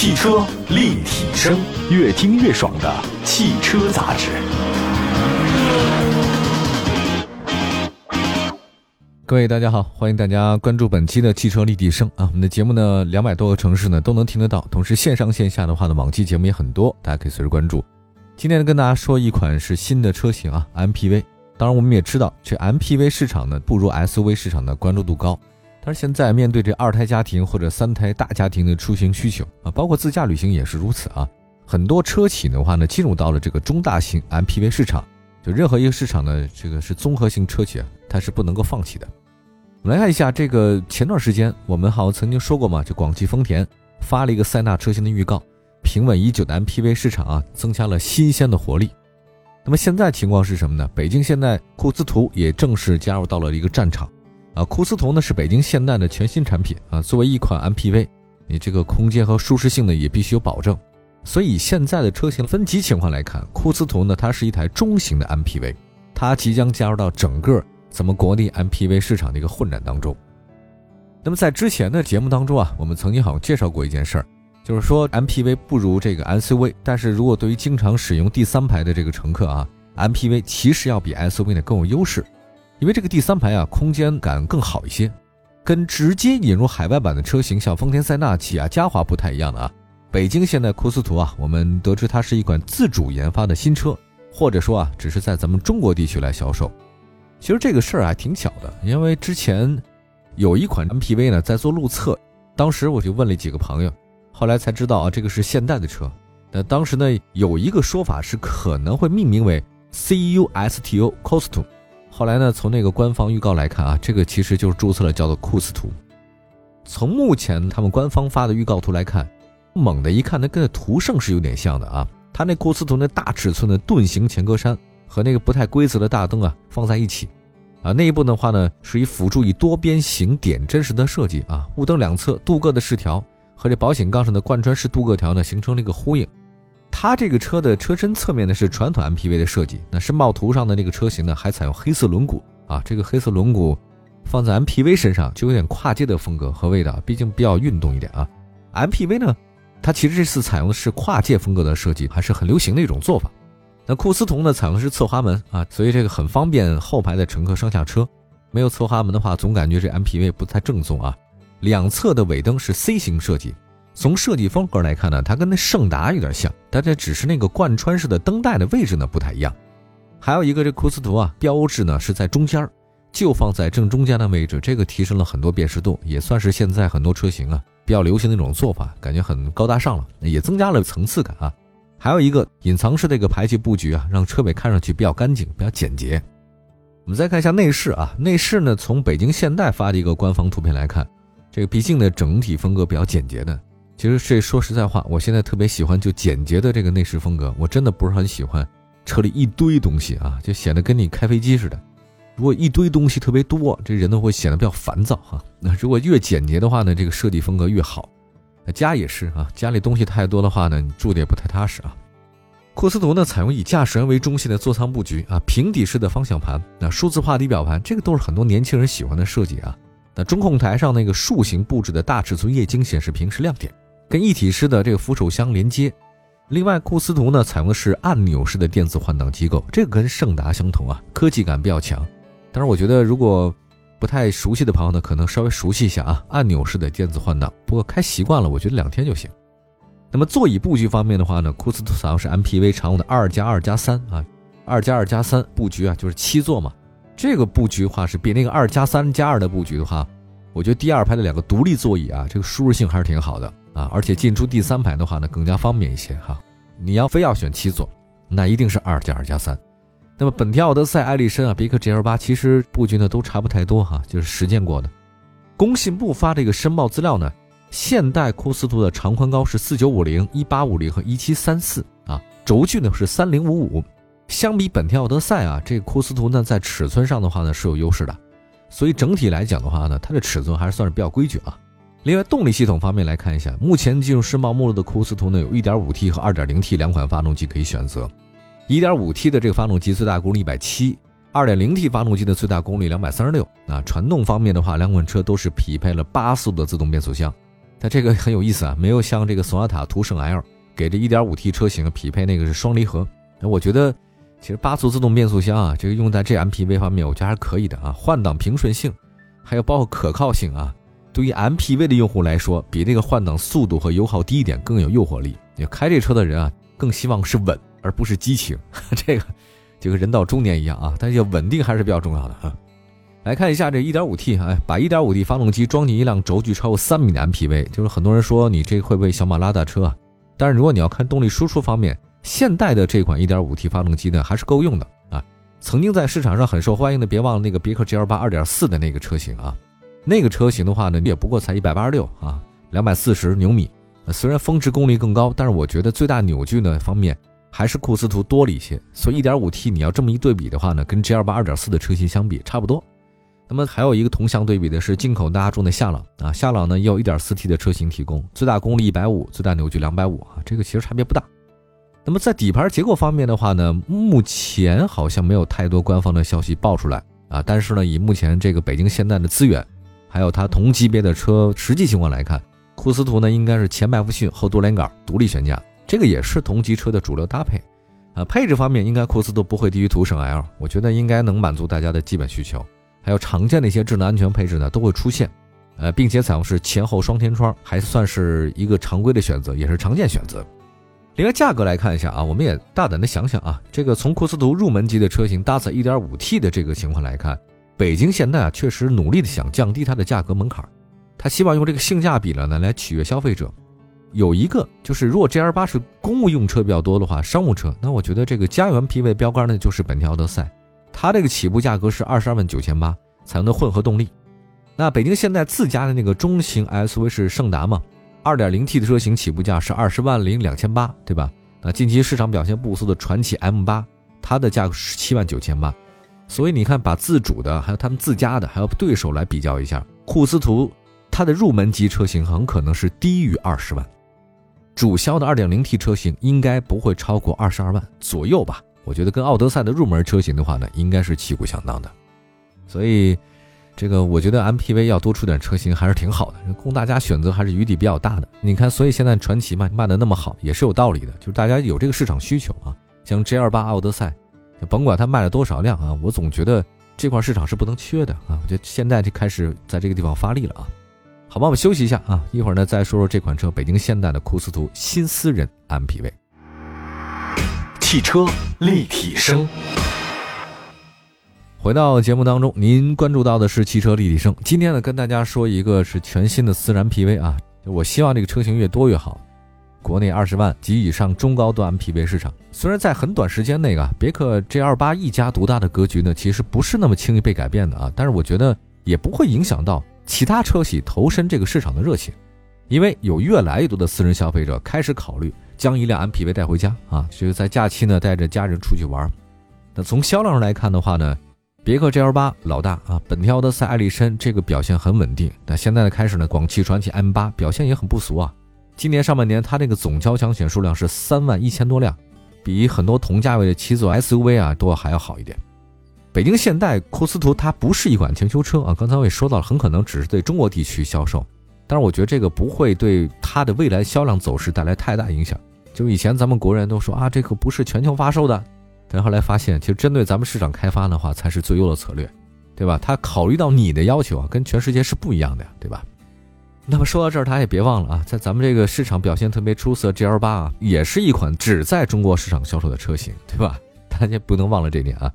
汽车立体声，越听越爽的汽车杂志。各位大家好，欢迎大家关注本期的汽车立体声啊！我们的节目呢，两百多个城市呢都能听得到，同时线上线下的话呢，往期节目也很多，大家可以随时关注。今天呢，跟大家说一款是新的车型啊，MPV。当然，我们也知道这 MPV 市场呢不如 SUV 市场的关注度高。但是现在面对这二胎家庭或者三胎大家庭的出行需求啊，包括自驾旅行也是如此啊。很多车企的话呢，进入到了这个中大型 MPV 市场。就任何一个市场呢，这个是综合性车企，它是不能够放弃的。我们来看一下这个前段时间我们好像曾经说过嘛，就广汽丰田发了一个塞纳车型的预告，平稳已久的 MPV 市场啊，增加了新鲜的活力。那么现在情况是什么呢？北京现代库斯图也正式加入到了一个战场。啊，库斯图呢是北京现代的全新产品啊，作为一款 MPV，你这个空间和舒适性呢也必须有保证。所以现在的车型分级情况来看，库斯图呢它是一台中型的 MPV，它即将加入到整个咱们国内 MPV 市场的一个混战当中。那么在之前的节目当中啊，我们曾经好像介绍过一件事儿，就是说 MPV 不如这个 SUV，但是如果对于经常使用第三排的这个乘客啊，MPV 其实要比 SUV 呢更有优势。因为这个第三排啊，空间感更好一些，跟直接引入海外版的车型，像丰田塞纳、起亚嘉华不太一样的啊。北京现代库斯图啊，我们得知它是一款自主研发的新车，或者说啊，只是在咱们中国地区来销售。其实这个事儿还挺巧的，因为之前有一款 MPV 呢在做路测，当时我就问了几个朋友，后来才知道啊，这个是现代的车。那当时呢有一个说法是可能会命名为 CUSTO Costu。后来呢？从那个官方预告来看啊，这个其实就是注册了叫做库斯图。从目前他们官方发的预告图来看，猛的一看，那跟途胜是有点像的啊。它那库斯图那大尺寸的盾形前格栅和那个不太规则的大灯啊放在一起，啊，内部的话呢是以辅助以多边形点阵式的设计啊，雾灯两侧镀铬的饰条和这保险杠上的贯穿式镀铬条呢形成了一个呼应。它这个车的车身侧面呢是传统 MPV 的设计，那申报图上的那个车型呢还采用黑色轮毂啊，这个黑色轮毂放在 MPV 身上就有点跨界的风格和味道，毕竟比较运动一点啊。MPV 呢，它其实这次采用的是跨界风格的设计，还是很流行的一种做法。那库斯图呢采用的是侧滑门啊，所以这个很方便后排的乘客上下车。没有侧滑门的话，总感觉这 MPV 不太正宗啊。两侧的尾灯是 C 型设计。从设计风格来看呢，它跟那胜达有点像，但这只是那个贯穿式的灯带的位置呢不太一样。还有一个这库斯图啊，标志呢是在中间就放在正中间的位置，这个提升了很多辨识度，也算是现在很多车型啊比较流行的一种做法，感觉很高大上了，也增加了层次感啊。还有一个隐藏式的一个排气布局啊，让车尾看上去比较干净、比较简洁。我们再看一下内饰啊，内饰呢从北京现代发的一个官方图片来看，这个毕竟呢整体风格比较简洁的。其实这说实在话，我现在特别喜欢就简洁的这个内饰风格，我真的不是很喜欢车里一堆东西啊，就显得跟你开飞机似的。如果一堆东西特别多，这人呢会显得比较烦躁哈。那如果越简洁的话呢，这个设计风格越好。家也是啊，家里东西太多的话呢，你住的也不太踏实啊。库斯图呢采用以驾驶员为中心的座舱布局啊，平底式的方向盘，那数字化仪表盘，这个都是很多年轻人喜欢的设计啊。那中控台上那个竖形布置的大尺寸液晶显示屏是亮点。跟一体式的这个扶手箱连接，另外库斯图呢采用的是按钮式的电子换挡机构，这个跟胜达相同啊，科技感比较强。但是我觉得如果不太熟悉的朋友呢，可能稍微熟悉一下啊，按钮式的电子换挡。不过开习惯了，我觉得两天就行。那么座椅布局方面的话呢，库斯图采用是 MPV 常用的二加二加三啊，二加二加三布局啊，就是七座嘛。这个布局的话是比那个二加三加二的布局的话，我觉得第二排的两个独立座椅啊，这个舒适性还是挺好的。啊，而且进出第三排的话呢，更加方便一些哈。你要非要选七座，那一定是二加二加三。那么本田奥德赛、艾力绅啊、别克 GL 八，其实布局呢都差不太多哈，就是实践过的。工信部发这个申报资料呢，现代库斯图的长宽高是四九五零、一八五零和一七三四啊，轴距呢是三零五五。相比本田奥德赛啊，这个库斯图呢在尺寸上的话呢是有优势的，所以整体来讲的话呢，它的尺寸还是算是比较规矩啊。另外，动力系统方面来看一下，目前进入世贸目录的库斯图呢，有 1.5T 和 2.0T 两款发动机可以选择。1.5T 的这个发动机最大功率 170，2.0T 发动机的最大功率236。啊，传动方面的话，两款车都是匹配了八速的自动变速箱。它这个很有意思啊，没有像这个索纳塔途胜 L 给这 1.5T 车型匹配那个是双离合。我觉得，其实八速自动变速箱啊，这个用在这 MPV 方面，我觉得还是可以的啊。换挡平顺性，还有包括可靠性啊，对于 MPV 的用户来说，比那个换挡速度和油耗低一点更有诱惑力。你开这车的人啊，更希望是稳而不是激情。这个就跟人到中年一样啊，但是稳定还是比较重要的啊。来看一下这 1.5T，哎，把 1.5T 发动机装进一辆轴距超过三米的 MPV，就是很多人说你这会不会小马拉大车啊？但是如果你要看动力输出方面，现代的这款 1.5T 发动机呢还是够用的啊。曾经在市场上很受欢迎的，别忘了那个别克 GL8 2.4的那个车型啊，那个车型的话呢，也不过才186啊，240牛米。虽然峰值功率更高，但是我觉得最大扭矩呢方面还是库斯图多了一些。所以 1.5T 你要这么一对比的话呢，跟 GL8 2.4的车型相比差不多。那么还有一个同向对比的是进口大众的夏朗啊，夏朗呢也有 1.4T 的车型提供，最大功率150，最大扭矩250啊，这个其实差别不大。那么在底盘结构方面的话呢，目前好像没有太多官方的消息爆出来啊，但是呢，以目前这个北京现代的资源，还有它同级别的车实际情况来看，库斯图呢应该是前麦弗逊后多连杆独立悬架，这个也是同级车的主流搭配啊。配置方面，应该库斯图不会低于途胜 L，我觉得应该能满足大家的基本需求。还有常见的一些智能安全配置呢，都会出现，呃，并且采用是前后双天窗，还算是一个常规的选择，也是常见选择。另外价格来看一下啊，我们也大胆的想想啊，这个从库斯图入门级的车型搭载 1.5T 的这个情况来看，北京现代啊确实努力的想降低它的价格门槛，他希望用这个性价比了呢来取悦消费者。有一个就是，如果 GL 八是公务用车比较多的话，商务车，那我觉得这个家园 P 位标杆呢就是本田奥德赛。它这个起步价格是二十二万九千八，采用的混合动力。那北京现代自家的那个中型 SUV 是胜达嘛，二点零 T 的车型起步价是二十万零两千八，对吧？那近期市场表现不俗的传祺 M 八，它的价格是七万九千八。所以你看，把自主的还有他们自家的还有对手来比较一下，库斯图它的入门级车型很可能是低于二十万，主销的二点零 T 车型应该不会超过二十二万左右吧。我觉得跟奥德赛的入门车型的话呢，应该是旗鼓相当的，所以这个我觉得 MPV 要多出点车型还是挺好的，供大家选择还是余地比较大的。你看，所以现在传奇卖卖的那么好，也是有道理的，就是大家有这个市场需求啊。像 G28 奥德赛，甭管它卖了多少辆啊，我总觉得这块市场是不能缺的啊。我觉得现在就开始在这个地方发力了啊。好吧，我们休息一下啊，一会儿呢再说说这款车，北京现代的库斯图新私人 MPV。汽车立体声，回到节目当中，您关注到的是汽车立体声。今天呢，跟大家说一个是全新的私然 PV 啊，我希望这个车型越多越好。国内二十万及以上中高端 MPV 市场，虽然在很短时间内啊，别克 GL8 一家独大的格局呢，其实不是那么轻易被改变的啊，但是我觉得也不会影响到其他车企投身这个市场的热情，因为有越来越多的私人消费者开始考虑。将一辆 MPV 带回家啊，就是在假期呢带着家人出去玩。那从销量上来看的话呢，别克 GL8 老大啊，本田奥德赛、艾力绅这个表现很稳定。那现在呢开始呢，广汽传祺 M8 表现也很不俗啊。今年上半年它这个总交强险数量是三万一千多辆，比很多同价位的七座 SUV 啊都还要好一点。北京现代库斯图它不是一款全修车啊，刚才我也说到了，很可能只是对中国地区销售，但是我觉得这个不会对它的未来销量走势带来太大影响。就以前咱们国人都说啊，这个不是全球发售的，但后来发现，其实针对咱们市场开发的话，才是最优的策略，对吧？他考虑到你的要求啊，跟全世界是不一样的呀，对吧？那么说到这儿，大家也别忘了啊，在咱们这个市场表现特别出色，GL 八啊，也是一款只在中国市场销售的车型，对吧？大家不能忘了这点啊。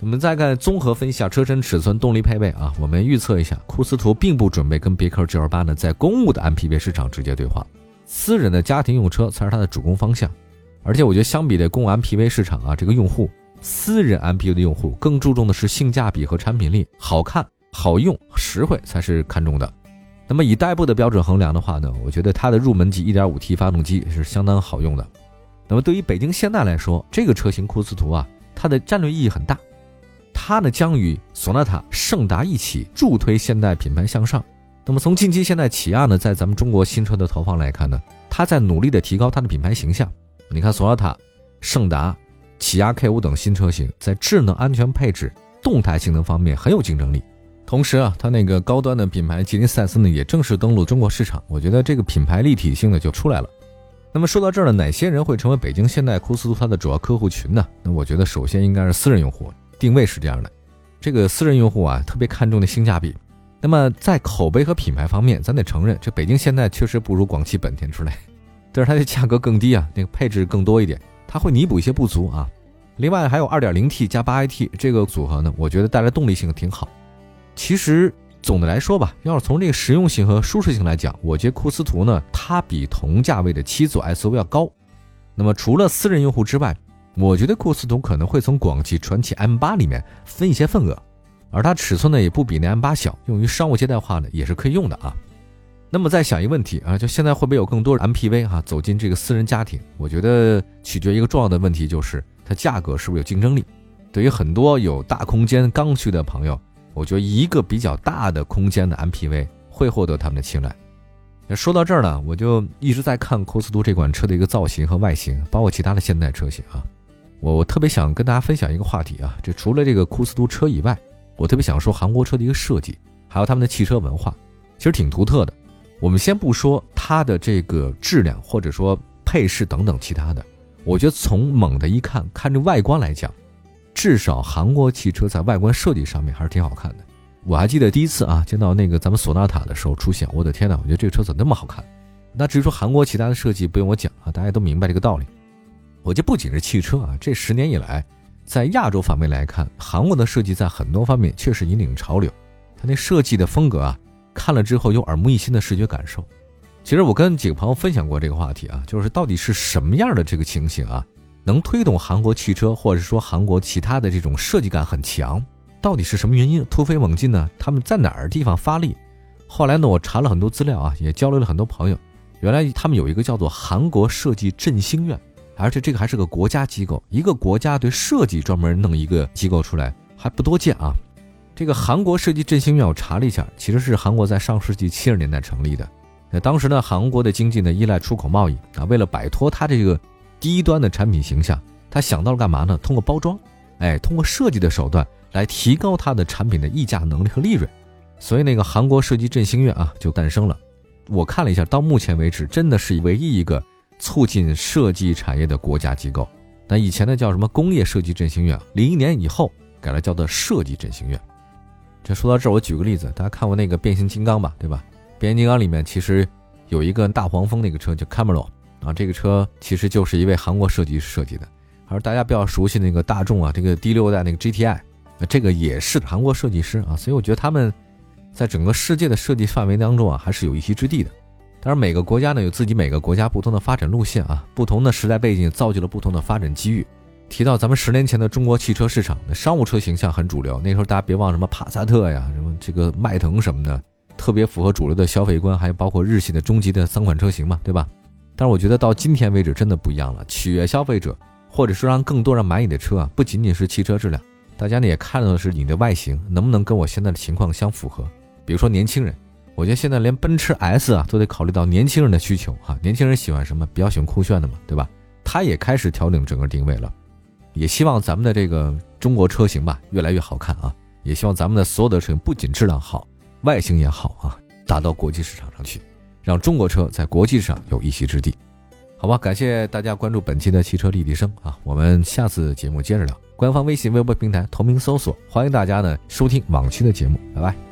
我们再看综合分析下车身尺寸、动力配备啊，我们预测一下，库斯图并不准备跟别克 GL 八呢在公务的 MPV 市场直接对话。私人的家庭用车才是它的主攻方向，而且我觉得相比的公务 MPV 市场啊，这个用户私人 MPV 的用户更注重的是性价比和产品力，好看、好用、实惠才是看重的。那么以代步的标准衡量的话呢，我觉得它的入门级 1.5T 发动机是相当好用的。那么对于北京现代来说，这个车型库斯图啊，它的战略意义很大，它呢将与索纳塔、胜达一起助推现代品牌向上。那么从近期现代起亚呢，在咱们中国新车的投放来看呢，它在努力的提高它的品牌形象。你看索纳塔、胜达、起亚 K 五等新车型，在智能、安全配置、动态性能方面很有竞争力。同时啊，它那个高端的品牌吉林赛斯呢，也正式登陆中国市场。我觉得这个品牌立体性呢就出来了。那么说到这儿呢，哪些人会成为北京现代库斯图它的主要客户群呢？那我觉得首先应该是私人用户，定位是这样的。这个私人用户啊，特别看重的性价比。那么在口碑和品牌方面，咱得承认，这北京现代确实不如广汽本田之类，但是它的价格更低啊，那个配置更多一点，它会弥补一些不足啊。另外还有 2.0T 加 8AT 这个组合呢，我觉得带来动力性挺好。其实总的来说吧，要是从这个实用性和舒适性来讲，我觉得库斯图呢，它比同价位的七座 SUV 要高。那么除了私人用户之外，我觉得库斯图可能会从广汽传祺 M8 里面分一些份额。而它尺寸呢也不比那 M8 小，用于商务接待化呢也是可以用的啊。那么再想一个问题啊，就现在会不会有更多 MPV 哈走进这个私人家庭？我觉得取决一个重要的问题，就是它价格是不是有竞争力。对于很多有大空间刚需的朋友，我觉得一个比较大的空间的 MPV 会获得他们的青睐。那说到这儿呢，我就一直在看库斯图这款车的一个造型和外形，包括其他的现代车型啊。我我特别想跟大家分享一个话题啊，这除了这个库斯图车以外。我特别想说韩国车的一个设计，还有他们的汽车文化，其实挺独特的。我们先不说它的这个质量，或者说配饰等等其他的，我觉得从猛的一看，看这外观来讲，至少韩国汽车在外观设计上面还是挺好看的。我还记得第一次啊见到那个咱们索纳塔的时候出现，我的天呐，我觉得这个车怎么那么好看？那至于说韩国其他的设计，不用我讲啊，大家都明白这个道理。我觉得不仅是汽车啊，这十年以来。在亚洲方面来看，韩国的设计在很多方面确实引领潮流。它那设计的风格啊，看了之后有耳目一新的视觉感受。其实我跟几个朋友分享过这个话题啊，就是到底是什么样的这个情形啊，能推动韩国汽车，或者说韩国其他的这种设计感很强？到底是什么原因突飞猛进呢？他们在哪儿地方发力？后来呢，我查了很多资料啊，也交流了很多朋友，原来他们有一个叫做韩国设计振兴院。而且这个还是个国家机构，一个国家对设计专门弄一个机构出来还不多见啊。这个韩国设计振兴院我查了一下，其实是韩国在上世纪七十年代成立的。那当时呢，韩国的经济呢依赖出口贸易啊，为了摆脱它这个低端的产品形象，他想到了干嘛呢？通过包装，哎，通过设计的手段来提高它的产品的溢价能力和利润。所以那个韩国设计振兴院啊就诞生了。我看了一下，到目前为止真的是唯一一个。促进设计产业的国家机构，那以前呢叫什么工业设计振兴院？零一年以后改了叫做设计振兴院。这说到这儿，我举个例子，大家看过那个变形金刚吧，对吧？变形金刚里面其实有一个大黄蜂那个车叫 Camaro 啊，这个车其实就是一位韩国设计师设计的。而大家比较熟悉那个大众啊，这个第六代那个 GTI，这个也是韩国设计师啊，所以我觉得他们在整个世界的设计范围当中啊，还是有一席之地的。当然，每个国家呢有自己每个国家不同的发展路线啊，不同的时代背景造就了不同的发展机遇。提到咱们十年前的中国汽车市场，那商务车形象很主流，那时候大家别忘什么帕萨特呀，什么这个迈腾什么的，特别符合主流的消费观，还有包括日系的中级的三款车型嘛，对吧？但是我觉得到今天为止真的不一样了，取悦消费者，或者说让更多人买你的车啊，不仅仅是汽车质量，大家呢也看到的是你的外形能不能跟我现在的情况相符合，比如说年轻人。我觉得现在连奔驰 S 啊都得考虑到年轻人的需求哈，年轻人喜欢什么？比较喜欢酷炫的嘛，对吧？他也开始调整整个定位了，也希望咱们的这个中国车型吧越来越好看啊！也希望咱们的所有的车型不仅质量好，外形也好啊，打到国际市场上去，让中国车在国际上有一席之地，好吧？感谢大家关注本期的汽车立体声啊，我们下次节目接着聊。官方微信、微博平台同名搜索，欢迎大家呢收听往期的节目，拜拜。